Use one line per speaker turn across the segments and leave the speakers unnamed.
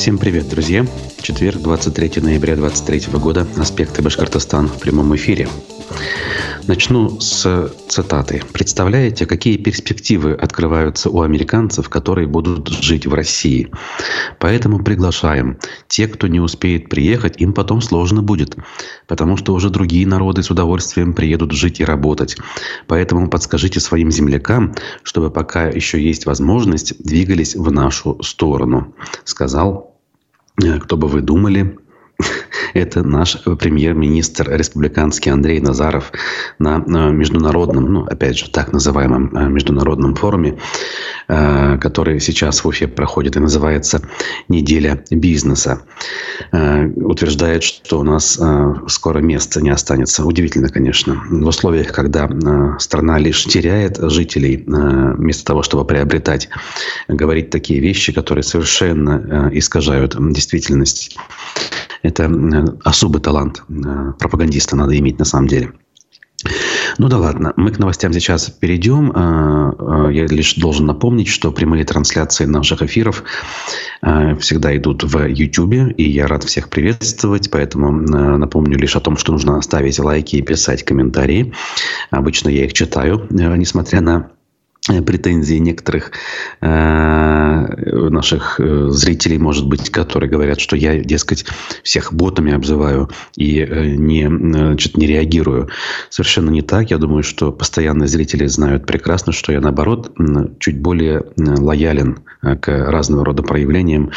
Всем привет, друзья! Четверг, 23 ноября 2023 года. Аспекты Башкортостан в прямом эфире. Начну с цитаты. Представляете, какие перспективы открываются у американцев, которые будут жить в России? Поэтому приглашаем. Те, кто не успеет приехать, им потом сложно будет, потому что уже другие народы с удовольствием приедут жить и работать. Поэтому подскажите своим землякам, чтобы пока еще есть возможность, двигались в нашу сторону, сказал, кто бы вы думали, это наш премьер-министр республиканский Андрей Назаров на международном, ну, опять же, так называемом э, международном форуме, э, который сейчас в Уфе проходит и называется «Неделя бизнеса». Э, утверждает, что у нас скоро места не останется. Удивительно, конечно. В условиях, когда страна лишь теряет жителей, вместо того, чтобы приобретать, говорить такие вещи, которые совершенно искажают действительность. Это особый талант э, пропагандиста надо иметь на самом деле. Ну да ладно, мы к новостям сейчас перейдем. Э, э, я лишь должен напомнить, что прямые трансляции наших эфиров всегда идут в YouTube, и я рад всех приветствовать, поэтому напомню лишь о том, что нужно оставить лайки и писать комментарии. Обычно я их читаю, несмотря на претензии некоторых э, наших э, зрителей, может быть, которые говорят, что я, дескать, всех ботами обзываю и э, не, значит, не реагирую. Совершенно не так. Я думаю, что постоянные зрители знают прекрасно, что я, наоборот, чуть более лоялен к разного рода проявлениям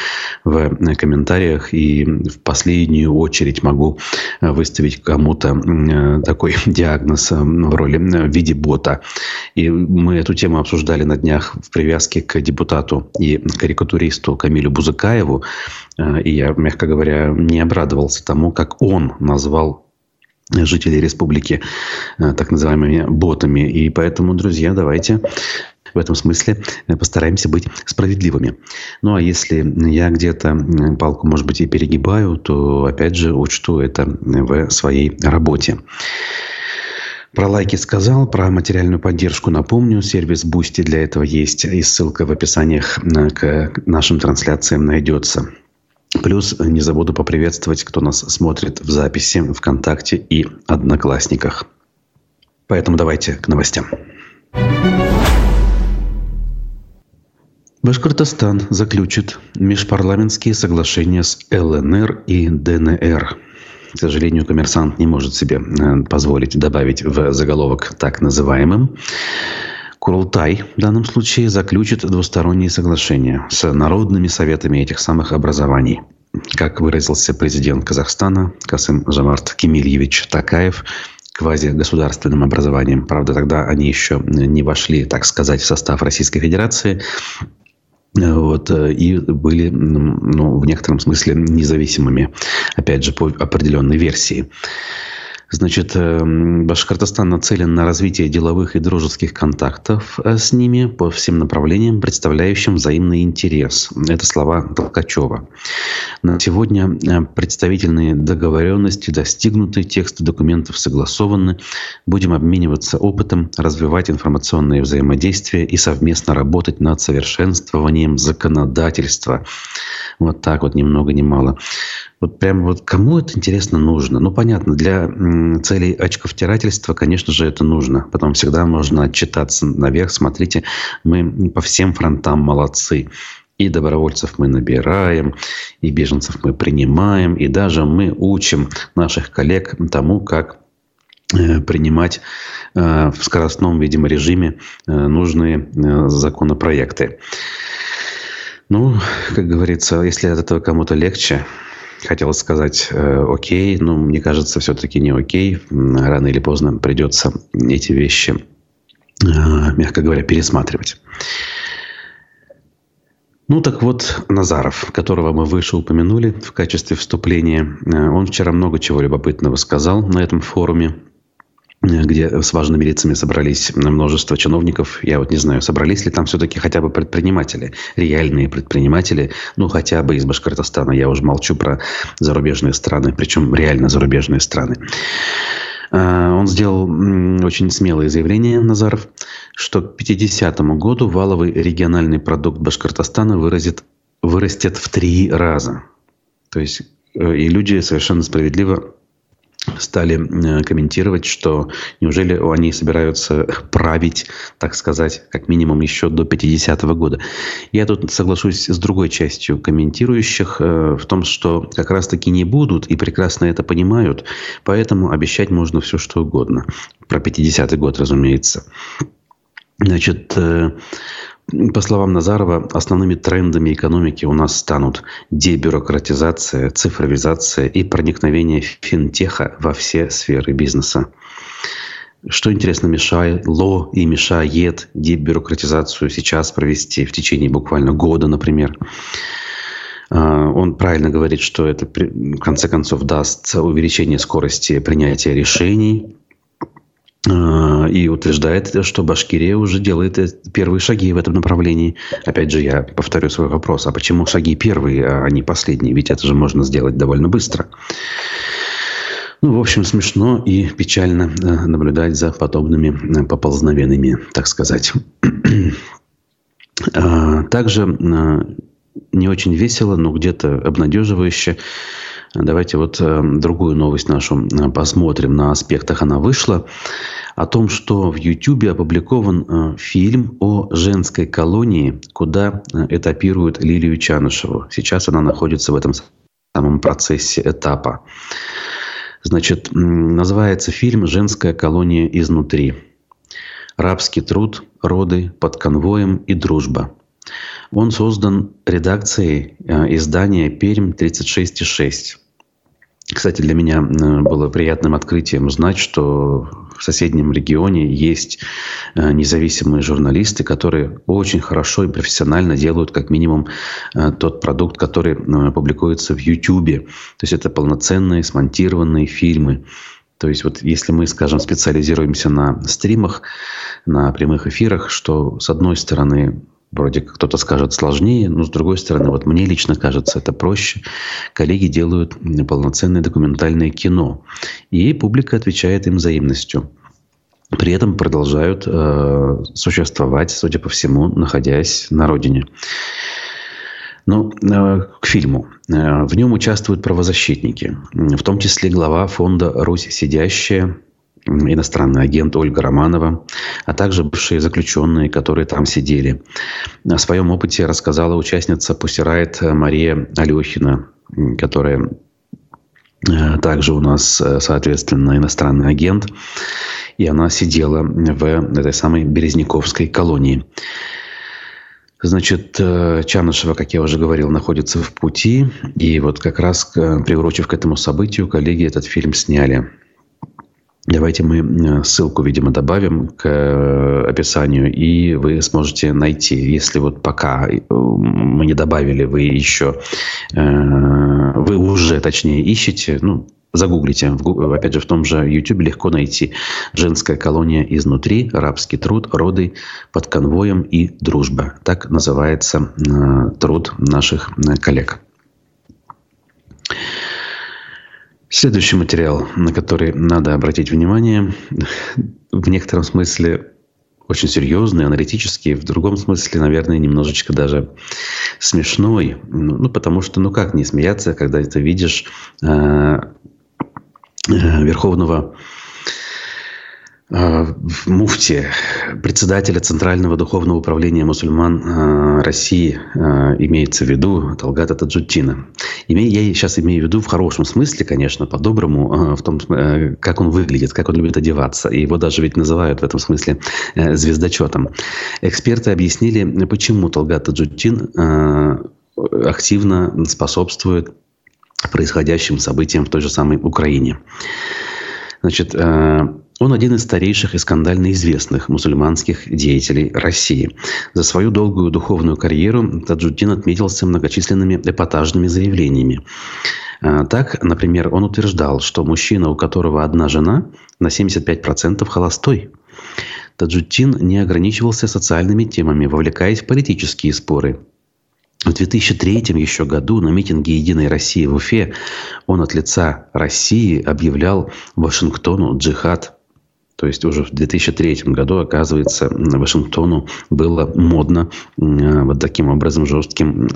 в комментариях и в последнюю очередь могу выставить кому-то такой диагноз в роли в виде бота. И мы эту тему обсуждали на днях в привязке к депутату и карикатуристу Камилю Бузыкаеву. Э, и я, мягко говоря, не обрадовался тому, как он назвал жителей республики э, так называемыми ботами. И поэтому, друзья, давайте в этом смысле постараемся быть справедливыми. Ну а если я где-то палку, может быть, и перегибаю, то опять же учту это в своей работе. Про лайки сказал, про материальную поддержку напомню. Сервис Boosty для этого есть, и ссылка в описаниях к нашим трансляциям найдется. Плюс не забуду поприветствовать, кто нас смотрит в записи ВКонтакте и Одноклассниках. Поэтому давайте к новостям. Башкортостан заключит межпарламентские соглашения с ЛНР и ДНР. К сожалению, коммерсант не может себе э, позволить добавить в заголовок так называемым. Курултай в данном случае заключит двусторонние соглашения с народными советами этих самых образований. Как выразился президент Казахстана Касым Жамарт Кемильевич Такаев, квазигосударственным образованием. Правда, тогда они еще не вошли, так сказать, в состав Российской Федерации. Вот, э, и были ну, в некотором смысле независимыми, опять же, по определенной версии. Значит, эм, Башкортостан нацелен на развитие деловых и дружеских контактов э, с ними по всем направлениям, представляющим взаимный интерес. Это слова Толкачева. На сегодня э, представительные договоренности достигнуты, тексты документов согласованы. Будем обмениваться опытом, развивать информационные взаимодействия и совместно работать над совершенствованием законодательства. Вот так вот, ни много ни мало. Вот прям вот кому это интересно нужно? Ну, понятно, для целей очковтирательства, конечно же, это нужно. Потом всегда можно отчитаться наверх. Смотрите, мы по всем фронтам молодцы. И добровольцев мы набираем, и беженцев мы принимаем, и даже мы учим наших коллег тому, как э, принимать э, в скоростном, видимо, режиме э, нужные законопроекты. Ну, как говорится, если от этого кому-то легче, хотелось сказать э, окей, но мне кажется, все-таки не окей. Рано или поздно придется эти вещи, э, мягко говоря, пересматривать. Ну так вот, Назаров, которого мы выше упомянули в качестве вступления, э, он вчера много чего любопытного сказал на этом форуме где с важными лицами собрались множество чиновников. Я вот не знаю, собрались ли там все-таки хотя бы предприниматели, реальные предприниматели, ну хотя бы из Башкортостана. Я уже молчу про зарубежные страны, причем реально зарубежные страны. А, он сделал очень смелое заявление, Назаров, что к 50 году валовый региональный продукт Башкортостана выразит вырастет в три раза. То есть э, и люди совершенно справедливо стали э, комментировать, что неужели они собираются править, так сказать, как минимум еще до 50-го года. Я тут соглашусь с другой частью комментирующих э, в том, что как раз-таки не будут и прекрасно это понимают, поэтому обещать можно все, что угодно. Про 50-й год, разумеется. Значит, э, по словам Назарова, основными трендами экономики у нас станут дебюрократизация, цифровизация и проникновение финтеха во все сферы бизнеса. Что интересно, мешало и мешает дебюрократизацию сейчас провести в течение буквально года, например. А, он правильно говорит, что это в конце концов даст увеличение скорости принятия решений, и утверждает, что Башкирия уже делает первые шаги в этом направлении. Опять же, я повторю свой вопрос. А почему шаги первые, а не последние? Ведь это же можно сделать довольно быстро. Ну, в общем, смешно и печально э, наблюдать за подобными э, поползновениями, так сказать. Также э, не очень весело, но где-то обнадеживающе Давайте вот э, другую новость нашу э, посмотрим. На аспектах она вышла. О том, что в YouTube опубликован э, фильм о женской колонии, куда этапируют Лилию Чанышеву. Сейчас она находится в этом самом процессе этапа. Значит, называется фильм «Женская колония изнутри». Рабский труд, роды под конвоем и дружба. Он создан редакцией издания «Пермь 36,6». Кстати, для меня э, было приятным открытием узнать, что в соседнем регионе есть э, независимые журналисты, которые очень хорошо и профессионально делают как минимум э, тот продукт, который публикуется в YouTube. То есть это полноценные смонтированные фильмы. То есть вот если мы, скажем, специализируемся на стримах, на прямых эфирах, что с одной стороны вроде как кто-то скажет сложнее, но с другой стороны, вот мне лично кажется это проще. Коллеги делают полноценное документальное кино, и публика отвечает им взаимностью. При этом продолжают э, существовать, судя по всему, находясь на родине. Ну, э, к фильму. Э, в нем участвуют правозащитники, в том числе глава фонда «Русь сидящая», иностранный агент Ольга Романова, а также бывшие заключенные, которые там сидели. О своем опыте рассказала участница Пусирает Мария Алехина, которая э, также у нас, э, соответственно, иностранный агент. И она сидела в этой самой Березняковской колонии. Значит, э, Чанышева, как я уже говорил, находится в пути. И вот как раз, приурочив к этому событию, коллеги этот фильм сняли. Давайте мы э, ссылку, видимо, добавим к э, описанию, и вы сможете найти. Если вот пока э, мы не добавили, вы еще, вы уже, точнее, ищете, ну, загуглите. Опять же, в том же YouTube легко найти «Женская колония изнутри», «Рабский труд», «Роды под конвоем» и «Дружба». Так называется труд наших коллег. Следующий материал, на который надо обратить внимание, в некотором смысле очень серьезный, аналитический, в другом смысле, наверное, немножечко даже смешной. Ну, ну потому что, ну как не смеяться, когда ты видишь э, э, верховного в муфте, председателя Центрального духовного управления мусульман э, России, э, имеется в виду Талгата Таджутдина. Я сейчас имею в виду в хорошем смысле, конечно, по-доброму, в том, как он выглядит, как он любит одеваться. Его даже ведь называют в этом смысле звездочетом. Эксперты объяснили, почему Талгат Таджутдин активно способствует происходящим событиям в той же самой Украине. Значит, он один из старейших и скандально известных мусульманских деятелей России. За свою долгую духовную карьеру Таджуддин отметился многочисленными эпатажными заявлениями. А, так, например, он утверждал, что мужчина, у которого одна жена, на 75% холостой. Таджуддин не ограничивался социальными темами, вовлекаясь в политические споры. В 2003 еще году на митинге «Единой России» в Уфе он от лица России объявлял Вашингтону джихад То есть уже в 2003 году, оказывается, Вашингтону было модно вот таким образом жестким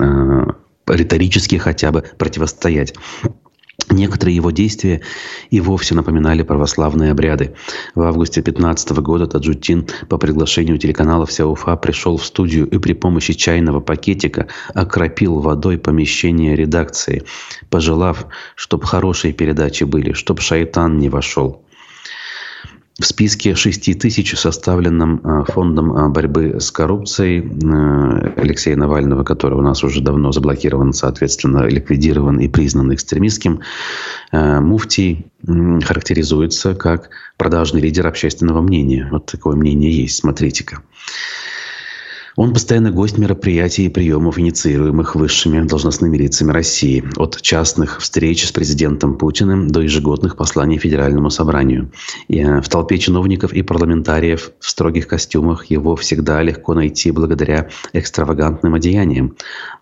риторически хотя бы противостоять. Некоторые его действия и вовсе напоминали православные обряды. В августе 15 года Таджутин по приглашению телеканала «Вся Уфа» пришел в студию и при помощи чайного пакетика окропил водой помещение редакции, пожелав, чтобы хорошие передачи были, чтобы шайтан не вошел. В списке 6 тысяч, составленном э, фондом э, борьбы с коррупцией э, Алексея Навального, который у нас уже давно заблокирован, соответственно, ликвидирован и признан экстремистским, Муфтий характеризуется как продажный лидер общественного мнения. Вот такое мнение есть, смотрите-ка. Он постоянно гость мероприятий и приемов, инициируемых высшими должностными лицами России. От частных встреч с президентом Путиным до ежегодных посланий Федеральному собранию. И э, в толпе чиновников и парламентариев в строгих костюмах его всегда легко найти благодаря экстравагантным одеяниям.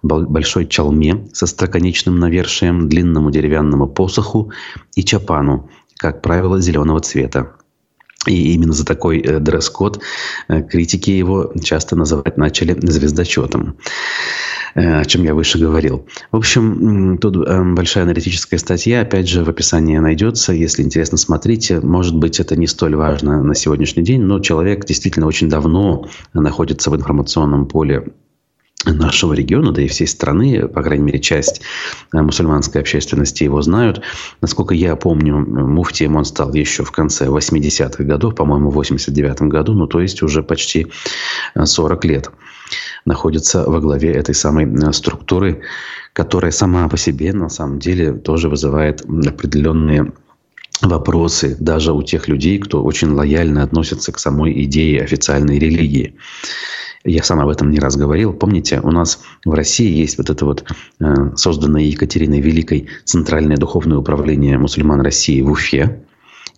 Большой чалме со строконечным навершием, длинному деревянному посоху и чапану, как правило, зеленого цвета. И именно за такой э, дресс-код э, критики его часто называть начали звездочетом э, о чем я выше говорил. В общем, тут большая аналитическая статья, опять же, в описании найдется. Если интересно, смотрите. Может быть, это не столь важно на сегодняшний день, но человек действительно очень давно находится в информационном поле нашего региона, да и всей страны, по крайней мере, часть э, мусульманской общественности его знают. Насколько я помню, муфтием он стал еще в конце 80-х годов, по-моему, в 89-м году, ну, то есть уже почти 40 э, лет находится во главе этой самой э, структуры, которая сама по себе, на самом деле, тоже вызывает определенные вопросы даже у тех людей, кто очень лояльно относится к самой идее официальной религии. Я сам об этом не раз говорил. Помните, у нас в России есть вот это вот э, созданное Екатериной Великой Центральное духовное управление мусульман России в Уфе.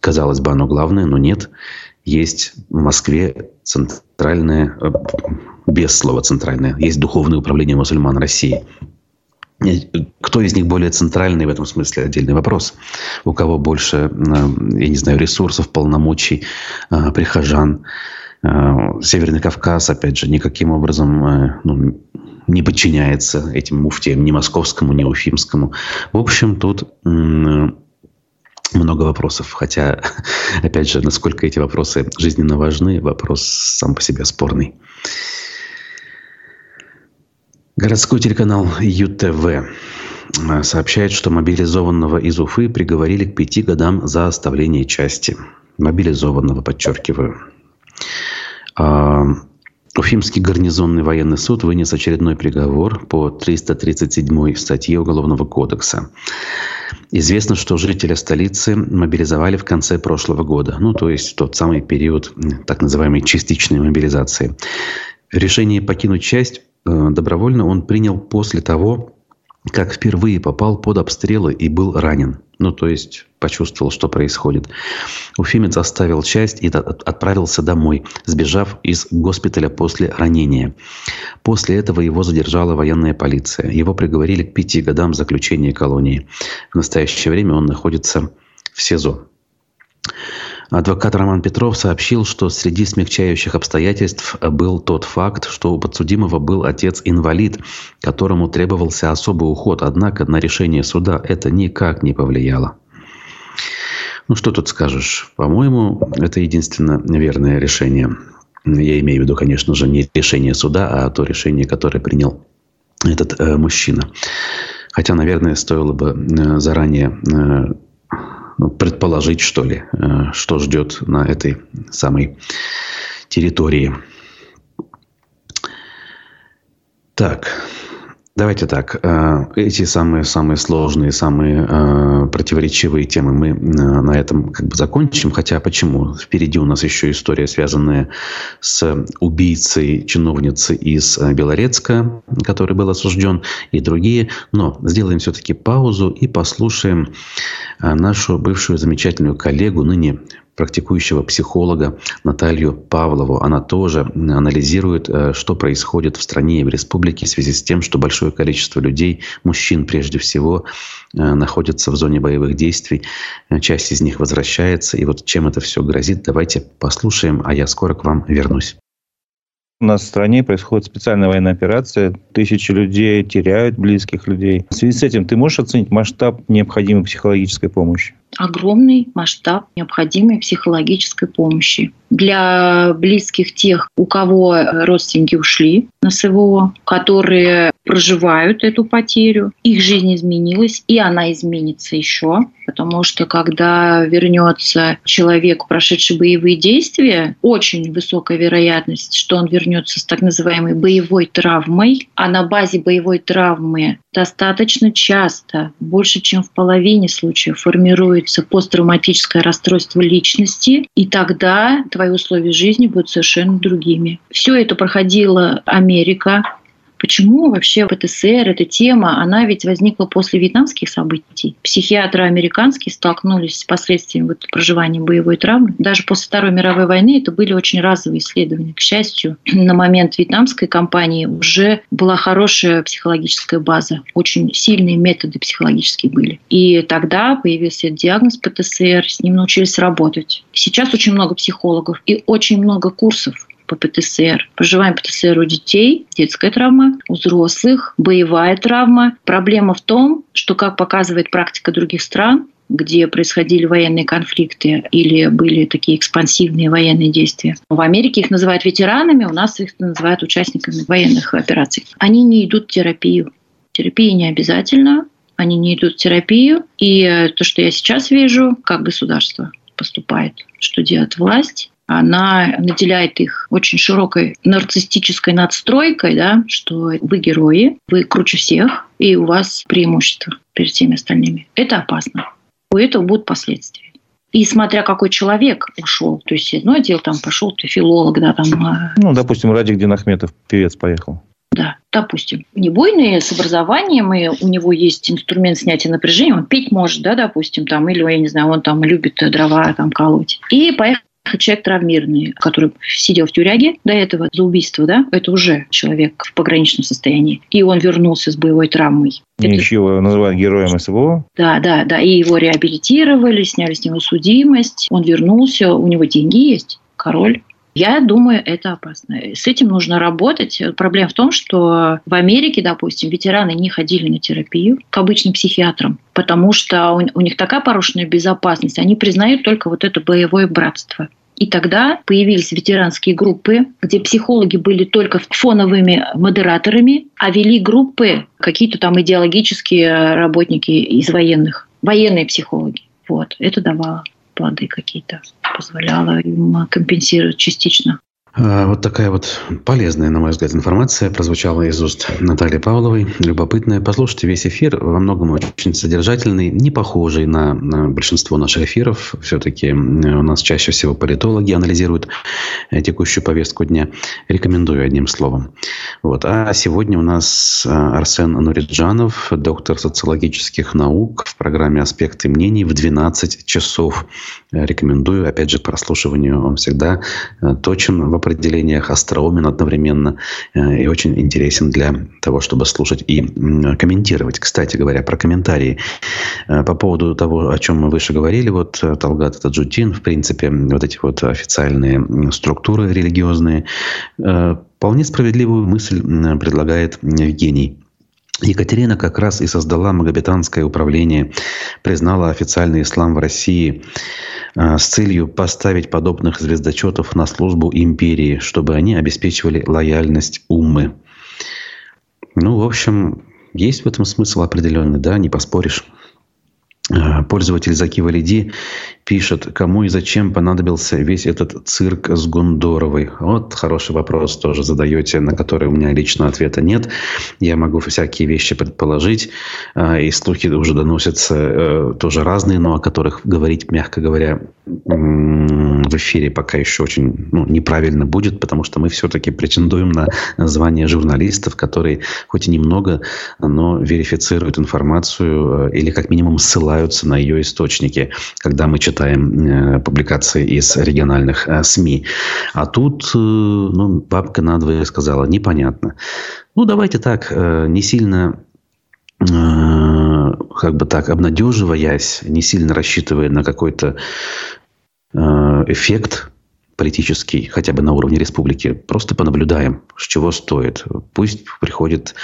Казалось бы, оно главное, но нет. Есть в Москве центральное, э, без слова центральное, есть духовное управление мусульман России. Кто из них более центральный в этом смысле отдельный вопрос. У кого больше, э, я не знаю, ресурсов, полномочий, прихожан. Э, Северный Кавказ, опять же, никаким образом э, ну, не подчиняется этим муфтиям, ни московскому, ни уфимскому. В общем, тут много вопросов. Хотя, опять же, насколько эти вопросы жизненно важны, вопрос сам по себе спорный. Городской телеканал ЮТВ э, сообщает, что мобилизованного из Уфы приговорили к пяти годам за оставление части. Мобилизованного, подчеркиваю. А, Уфимский гарнизонный военный суд вынес очередной приговор по 337 статье Уголовного кодекса. Известно, что жителя столицы мобилизовали в конце прошлого года, ну то есть тот самый период так называемой частичной мобилизации. Решение покинуть часть э, добровольно он принял после того, как впервые попал под обстрелы и был ранен. Ну, то есть почувствовал, что происходит. Уфимец оставил часть и отправился домой, сбежав из госпиталя после ранения. После этого его задержала военная полиция. Его приговорили к пяти годам заключения колонии. В настоящее время он находится в СИЗО. Адвокат Роман Петров сообщил, что среди смягчающих обстоятельств был тот факт, что у подсудимого был отец-инвалид, которому требовался особый уход, однако на решение суда это никак не повлияло. Ну, что тут скажешь? По-моему, это единственно верное решение. Я имею в виду, конечно же, не решение суда, а то решение, которое принял этот э, мужчина. Хотя, наверное, стоило бы э, заранее э, ну, предположить, что ли, э, что ждет на этой самой территории. Так, Давайте так. Э, эти самые-самые сложные, самые э, противоречивые темы мы на этом как бы закончим. Хотя почему? Впереди у нас еще история, связанная с убийцей чиновницы из Белорецка, который был осужден, и другие. Но сделаем все-таки паузу и послушаем нашу бывшую замечательную коллегу, ныне практикующего психолога Наталью Павлову. Она тоже анализирует, э, что происходит в стране и в республике в связи с тем, что большое количество людей, мужчин прежде всего, э, находятся в зоне боевых действий. Часть из них возвращается. И вот чем это все грозит, давайте послушаем, а я скоро к вам вернусь.
У нас в стране происходит специальная военная операция. Тысячи людей теряют близких людей. В связи с этим ты можешь оценить масштаб необходимой психологической помощи?
Огромный масштаб необходимой психологической помощи. Для близких тех, у кого родственники ушли на СВО, которые проживают эту потерю, их жизнь изменилась, и она изменится еще, потому что когда вернется человек, прошедший боевые действия, очень высокая вероятность, что он вернется с так называемой боевой травмой, а на базе боевой травмы достаточно часто, больше чем в половине случаев, формируется посттравматическое расстройство личности, и тогда твои условия жизни будут совершенно другими. Все это проходила Америка, Почему вообще ПТСР, эта тема, она ведь возникла после вьетнамских событий. Психиатры американские столкнулись с последствиями вот проживания боевой травмы. Даже после Второй мировой войны это были очень разовые исследования. К счастью, на момент вьетнамской кампании уже была хорошая психологическая база. Очень сильные методы психологические были. И тогда появился диагноз ПТСР, с ним научились работать. Сейчас очень много психологов и очень много курсов по ПТСР. Проживаем ПТСР у детей, детская травма, у взрослых, боевая травма. Проблема в том, что, как показывает практика других стран, где происходили военные конфликты или были такие экспансивные военные действия. В Америке их называют ветеранами, у нас их называют участниками военных операций. Они не идут в терапию. Терапия не обязательно, они не идут в терапию. И то, что я сейчас вижу, как государство поступает, что делает власть, она наделяет их очень широкой нарциссической надстройкой, да, что вы герои, вы круче всех, и у вас преимущество перед всеми остальными. Это опасно. У этого будут последствия. И смотря какой человек ушел, то есть одно дело, там пошел ты филолог, да, там... А
ну, допустим, Радик Динахметов, певец, поехал.
Да, допустим. Не буйный, с образованием, и у него есть инструмент снятия напряжения, он петь может, да, допустим, там, или, я не знаю, он там любит дрова там колоть. И поехал человек травмированный, который сидел в тюряге до этого за убийство, да, это уже человек в пограничном состоянии. И он вернулся с боевой травмой.
И это... называют героем СВО?
Да, да, да. И его реабилитировали, сняли с него судимость. Он вернулся, у него деньги есть, король. Я думаю, это опасно. С этим нужно работать. Проблема в том, что в Америке, допустим, ветераны не ходили на терапию к обычным психиатрам, потому что у них такая порушенная безопасность. Они признают только вот это боевое братство. И тогда появились ветеранские группы, где психологи были только фоновыми модераторами, а вели группы какие-то там идеологические работники из военных, военные психологи. Вот, это давало плоды какие-то, позволяло им компенсировать частично
вот такая вот полезная, на мой взгляд, информация прозвучала из уст Натальи Павловой. Любопытная. Послушайте весь эфир. Во многом очень содержательный, не похожий на, большинство наших эфиров. Все-таки у нас чаще всего политологи анализируют э, текущую повестку дня. Рекомендую одним словом. Вот. А сегодня у нас э, Арсен Нуриджанов, доктор социологических наук в программе «Аспекты мнений» в 12 часов. Рекомендую. Опять же, прослушиванию он всегда э, точен в определениях, остроумен одновременно э, и очень интересен для того, чтобы слушать и комментировать. Кстати говоря, про комментарии. Э, по поводу того, о чем мы выше говорили, вот э, Талгат Таджудин, в принципе, вот эти вот официальные структуры религиозные, вполне справедливую мысль предлагает Евгений. Екатерина как раз и создала Магометанское управление, признала официальный ислам в России а, с целью поставить подобных звездочетов на службу империи, чтобы они обеспечивали лояльность уммы. Ну, в общем, есть в этом смысл определенный, да, не поспоришь. А, пользователь Заки Валиди пишет, кому и зачем понадобился весь этот цирк с Гундоровой. Вот хороший вопрос тоже задаете, на который у меня лично ответа нет. Я могу всякие вещи предположить, а, и слухи уже доносятся э, тоже разные, но о которых говорить, мягко говоря, в эфире пока еще очень ну, неправильно будет, потому что мы все-таки претендуем на звание журналистов, которые хоть и немного, но верифицируют информацию э, или как минимум ссылают ссылаются на ее источники, когда мы читаем публикации из региональных СМИ. А тут, ну, бабка надвое сказала, непонятно. Ну, давайте так, не сильно как бы так, обнадеживаясь, не сильно рассчитывая на какой-то эффект политический, хотя бы на уровне республики, просто понаблюдаем, чего стоит. Пусть приходит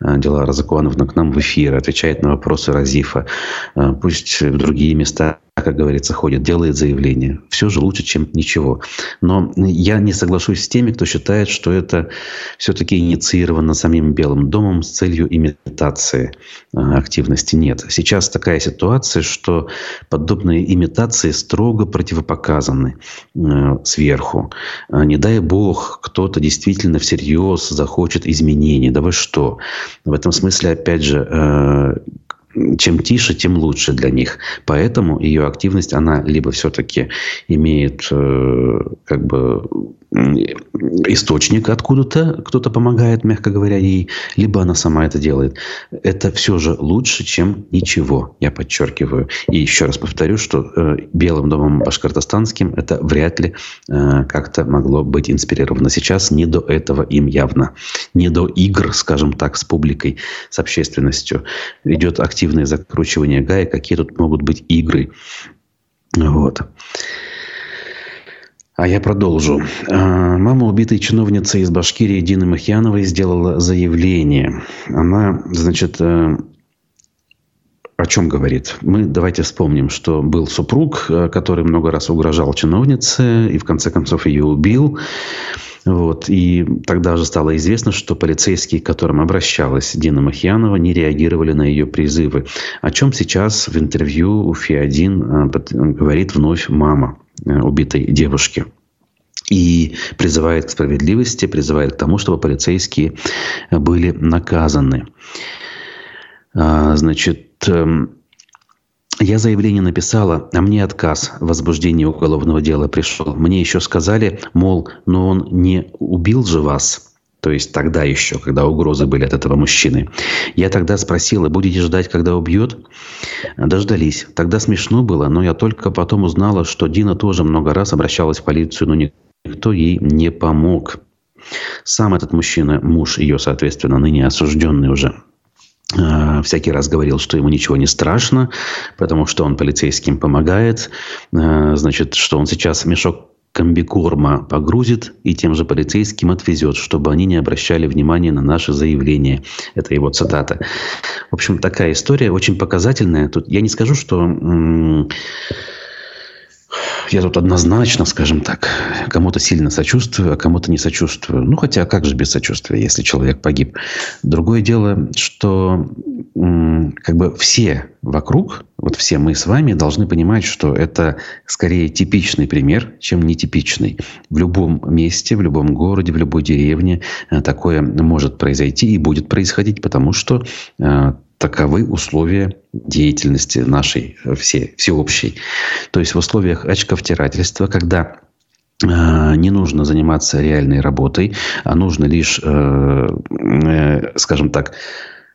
э, Дилара Закуановна к нам в эфир, отвечает на вопросы Разифа. Э, пусть в другие места как говорится, ходит, делает заявление. Все же лучше, чем ничего. Но я не соглашусь с теми, кто считает, что это все-таки инициировано самим Белым домом с целью имитации э, активности. Нет. Сейчас такая ситуация, что подобные имитации строго противопоказаны сверху. Не дай бог, кто-то действительно всерьез захочет изменений. Да вы что? В этом смысле, опять же, чем тише, тем лучше для них. Поэтому ее активность, она либо все-таки имеет э, как бы источник откуда-то, кто-то помогает, мягко говоря, ей, либо она сама это делает. Это все же лучше, чем ничего, я подчеркиваю. И еще раз повторю, что э, Белым домом башкортостанским это вряд ли э, как-то могло быть инспирировано. Сейчас не до этого им явно. Не до игр, скажем так, с публикой, с общественностью. Идет активное закручивание гаек, какие тут могут быть игры. Вот. А я продолжу. А, мама убитой чиновницы из Башкирии Дины Махьяновой сделала заявление. Она, значит, э, о чем говорит? Мы давайте вспомним, что был супруг, э, который много раз угрожал чиновнице и в конце концов ее убил. Вот. И тогда же стало известно, что полицейские, к которым обращалась Дина Махьянова, не реагировали на ее призывы. О чем сейчас в интервью у ФИ-1 э, говорит вновь мама Э, убитой девушки. И призывает к справедливости, призывает к тому, чтобы полицейские были наказаны. А, значит, эм, я заявление написала, а мне отказ в возбуждении уголовного дела пришел. Мне еще сказали, мол, но он не убил же вас. То есть тогда еще, когда угрозы были от этого мужчины. Я тогда спросила, будете ждать, когда убьет? Дождались. Тогда смешно было, но я только потом узнала, что Дина тоже много раз обращалась в полицию, но никто ей не помог. Сам этот мужчина, муж ее, соответственно, ныне осужденный уже, всякий раз говорил, что ему ничего не страшно, потому что он полицейским помогает, а, значит, что он сейчас мешок комбикорма погрузит и тем же полицейским отвезет, чтобы они не обращали внимания на наши заявления. Это его цитата. В общем, такая история очень показательная. Тут я не скажу, что я тут однозначно, скажем так, кому-то сильно сочувствую, а кому-то не сочувствую. Ну, хотя как же без сочувствия, если человек погиб? Другое дело, что как бы все вокруг, вот все мы с вами должны понимать, что это скорее типичный пример, чем нетипичный. В любом месте, в любом городе, в любой деревне э, такое может произойти и будет происходить, потому что э, таковы условия деятельности нашей э, все, всеобщей. То есть в условиях очковтирательства, когда э, не нужно заниматься реальной работой, а нужно лишь, э, скажем так,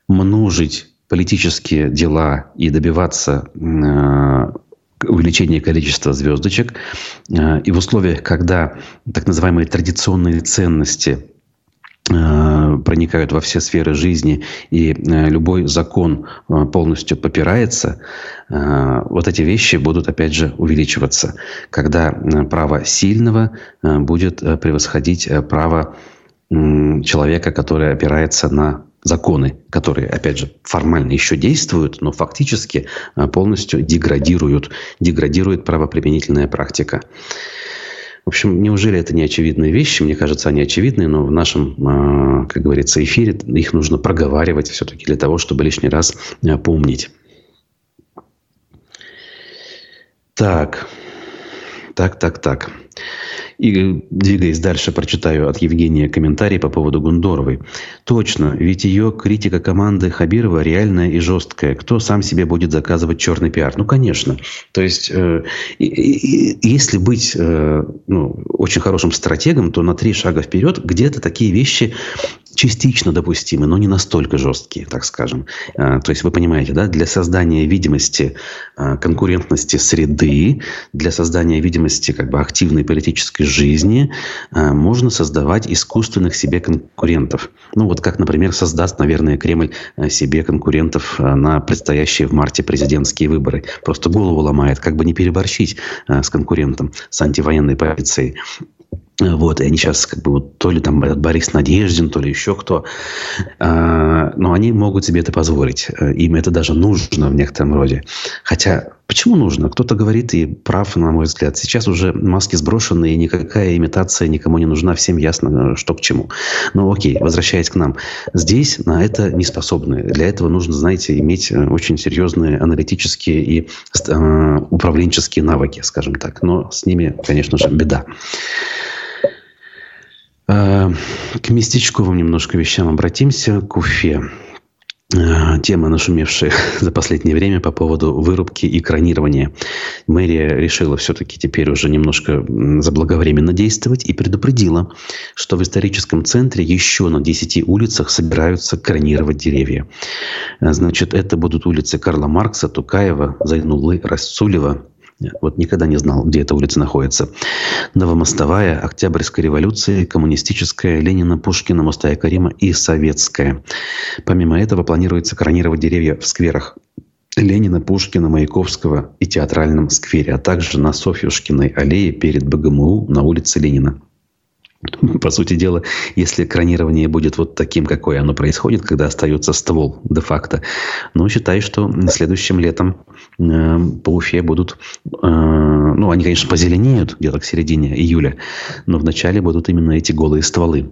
множить политические дела и добиваться увеличения количества звездочек. И в условиях, когда так называемые традиционные ценности проникают во все сферы жизни, и э, любой закон э, полностью попирается, вот эти вещи будут, опять же, увеличиваться, когда право сильного будет превосходить право человека, который опирается на законы, которые, опять же, формально еще действуют, но фактически полностью деградируют, деградирует правоприменительная практика. В общем, неужели это не очевидные вещи? Мне кажется, они очевидные, но в нашем, а, как говорится, эфире их нужно проговаривать все-таки для того, чтобы лишний раз а, помнить. Так, так, так, так. И двигаясь дальше, прочитаю от Евгения комментарий по поводу Гундоровой. Точно, ведь ее критика команды Хабирова реальная и жесткая. Кто сам себе будет заказывать черный пиар? Ну, конечно. То есть, э, если быть э, ну, очень хорошим стратегом, то на три шага вперед где-то такие вещи частично допустимы, но не настолько жесткие, так скажем. А, то есть вы понимаете, да, для создания видимости конкурентности среды, для создания видимости как бы активной политической жизни а, можно создавать искусственных себе конкурентов. Ну вот как, например, создаст, наверное, Кремль себе конкурентов на предстоящие в марте президентские выборы. Просто голову ломает, как бы не переборщить с конкурентом, с антивоенной позицией. Вот, и они сейчас как бы вот, то ли там Борис Надеждин, то ли еще кто. А, но они могут себе это позволить. Им это даже нужно в некотором роде. Хотя, почему нужно? Кто-то говорит и прав, на мой взгляд. Сейчас уже маски сброшены, и никакая имитация никому не нужна. Всем ясно, что к чему. Но окей, возвращаясь к нам. Здесь на это не способны. Для этого нужно, знаете, иметь очень серьезные аналитические и э, управленческие навыки, скажем так. Но с ними, конечно же, беда. Э, к местечковым немножко вещам обратимся, к Уфе. Э, тема, нашумевшая за последнее время по поводу вырубки и кронирования. Мэрия решила все-таки теперь уже немножко заблаговременно действовать и предупредила, что в историческом центре еще на 10 улицах собираются кронировать деревья. Э, значит, это будут улицы Карла Маркса, Тукаева, Зайнулы, Расцулева, вот никогда не знал, где эта улица находится. Новомостовая, Октябрьская революция, Коммунистическая, Ленина, Пушкина, Мустая Карима и Советская. Помимо этого планируется кронировать деревья в скверах Ленина, Пушкина, Маяковского и театральном сквере, а также на Софьюшкиной аллее перед БГМУ на улице Ленина. По сути дела, если экранирование будет вот таким, какое оно происходит, когда остается ствол де-факто, ну, считай, что следующим летом э, по Уфе будут, э, ну, они, конечно, позеленеют где-то к середине июля, но вначале будут именно эти голые стволы.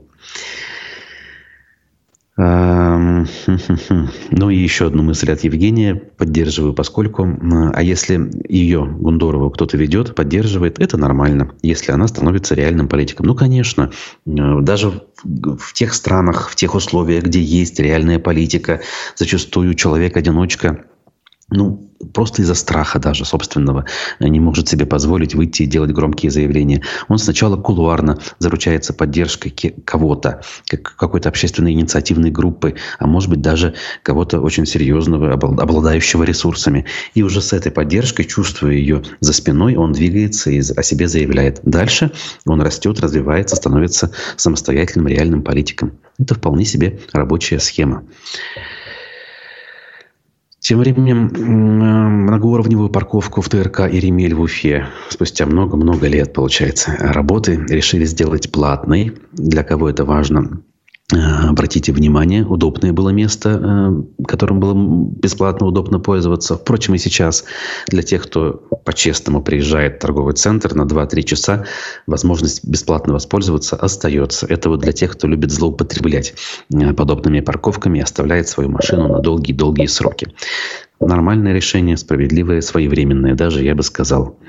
Ну и еще одну мысль от Евгения поддерживаю, поскольку, а если ее, Гундорову, кто-то ведет, поддерживает, это нормально, если она становится реальным политиком. Ну, конечно, э, даже в тех странах, в тех условиях, где есть реальная политика, зачастую человек-одиночка ну, просто из-за страха даже собственного не может себе позволить выйти и делать громкие заявления. Он сначала кулуарно заручается поддержкой кого-то, какой-то общественной инициативной группы, а может быть даже кого-то очень серьезного, обладающего ресурсами. И уже с этой поддержкой, чувствуя ее за спиной, он двигается и о себе заявляет. Дальше он растет, развивается, становится самостоятельным реальным политиком. Это вполне себе рабочая схема. Тем временем многоуровневую парковку в ТРК «Иремель» в Уфе спустя много-много лет, получается, работы решили сделать платной. Для кого это важно? Э, обратите внимание, удобное было место, э, которым было бесплатно удобно пользоваться. Впрочем, и сейчас для тех, кто по-честному приезжает в торговый центр на 2-3 часа, возможность бесплатно воспользоваться остается. Это вот для тех, кто любит злоупотреблять э, подобными парковками и оставляет свою машину на долгие-долгие сроки. Нормальное решение, справедливое, своевременное, даже я бы сказал.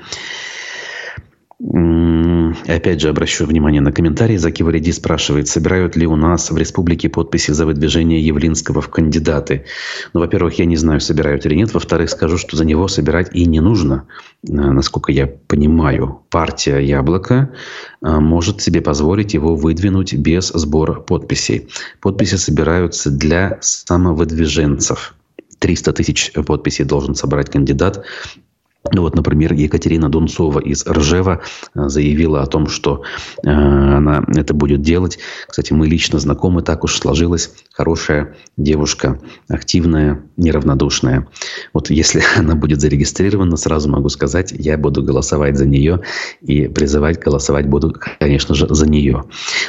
Опять же, обращу внимание на комментарий. Заки Валиди спрашивает, собирают ли у нас в республике подписи за выдвижение Явлинского в кандидаты. Ну, во-первых, я не знаю, собирают или нет. Во-вторых, скажу, что за него собирать и не нужно. Э, насколько я понимаю, партия «Яблоко» э, может себе позволить его выдвинуть без сбора подписей. Подписи собираются для самовыдвиженцев. 300 тысяч подписей должен собрать кандидат ну вот, например, Екатерина Дунцова из Ржева э, заявила о том, что э, она это будет делать. Кстати, мы лично знакомы, так уж сложилось. Хорошая девушка, активная, неравнодушная. Вот если она будет зарегистрирована, сразу могу сказать, я буду голосовать за нее и призывать голосовать буду, конечно же, за нее.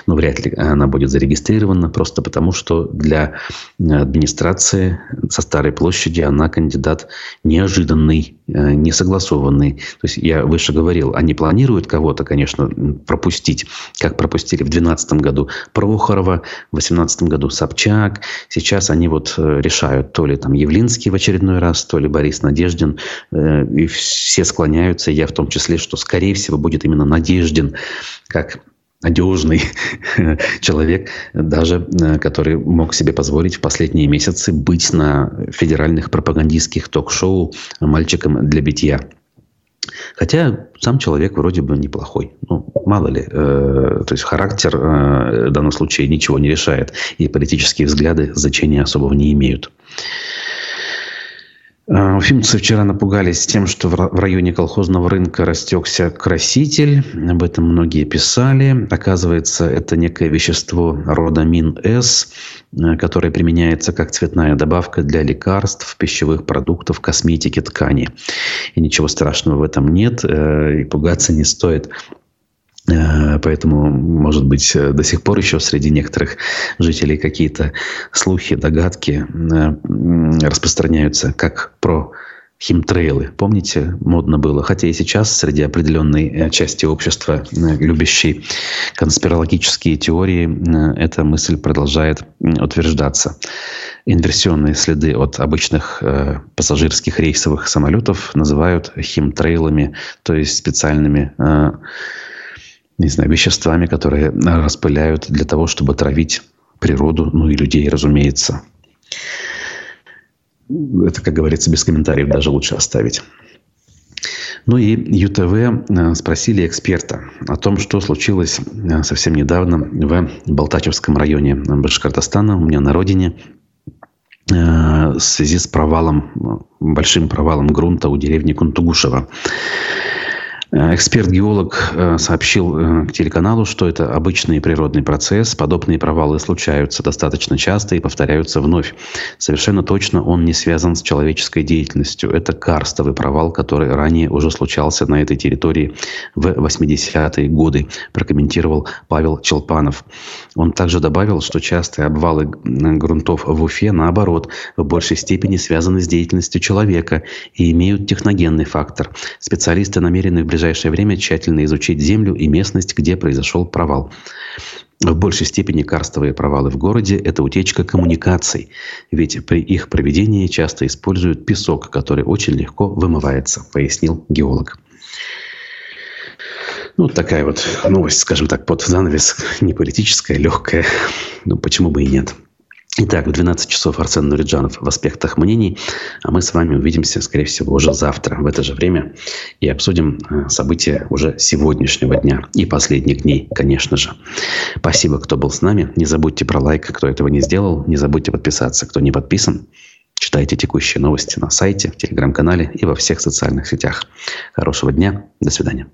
Но вряд ли она будет зарегистрирована, просто потому что для администрации со Старой площади она кандидат неожиданный, э, не согласен согласованный. То есть я выше говорил, они планируют кого-то, конечно, пропустить, как пропустили в 2012 году Прохорова, в 2018 году Собчак. Сейчас они вот э, решают, то ли там Явлинский в очередной раз, то ли Борис Надеждин. Э, и все склоняются, я в том числе, что скорее всего будет именно Надеждин, как надежный человек, даже э, который мог себе позволить в последние месяцы быть на федеральных пропагандистских ток-шоу мальчиком для битья. Хотя сам человек вроде бы неплохой. Ну, мало ли. Э, то есть характер э, в данном случае ничего не решает. И политические взгляды значения особого не имеют. Уфимцы вчера напугались тем, что в районе колхозного рынка растекся краситель. Об этом многие писали. Оказывается, это некое вещество рода МИН-С, э, которое применяется как цветная добавка для лекарств, пищевых продуктов, косметики, ткани. И ничего страшного в этом нет. Э, и пугаться не стоит. Э, поэтому, может быть, э, до сих пор еще среди некоторых жителей какие-то слухи, догадки э, распространяются, как про химтрейлы. Помните, модно было? Хотя и сейчас среди определенной части общества, любящей конспирологические теории, эта мысль продолжает утверждаться. Инверсионные следы от обычных пассажирских рейсовых самолетов называют химтрейлами, то есть специальными не знаю, веществами, которые распыляют для того, чтобы травить природу, ну и людей, разумеется. Это, как говорится, без комментариев даже лучше оставить. Ну и ЮТВ э, спросили эксперта о том, что случилось э, совсем недавно в Балтачевском районе Башкортостана, у меня на родине, э, в связи с провалом, большим провалом грунта у деревни Кунтугушева. Э, эксперт-геолог э, сообщил э, телеканалу, что это обычный природный процесс. Подобные провалы случаются достаточно часто и повторяются вновь. Совершенно точно он не связан с человеческой деятельностью. Это карстовый провал, который ранее уже случался на этой территории в 80-е годы, прокомментировал Павел Челпанов. Он также добавил, что частые обвалы грунтов в Уфе, наоборот, в большей степени связаны с деятельностью человека и имеют техногенный фактор. Специалисты намерены в ближайшее время тщательно изучить землю и местность, где произошел провал. В большей степени карстовые провалы в городе – это утечка коммуникаций, ведь при их проведении часто используют песок, который очень легко вымывается, пояснил геолог. Ну, вот такая вот новость, скажем так, под занавес, не политическая, легкая. Ну, почему бы и нет. Итак, в 12 часов Арсен Нуриджанов в аспектах мнений. А мы с вами увидимся, скорее всего, уже завтра в это же время и обсудим э, события уже сегодняшнего дня и последних дней, конечно же. Спасибо, кто был с нами. Не забудьте про лайк, кто этого не сделал. Не забудьте подписаться, кто не подписан. Читайте текущие новости на сайте, в телеграм-канале и во всех социальных сетях. Хорошего дня. До свидания.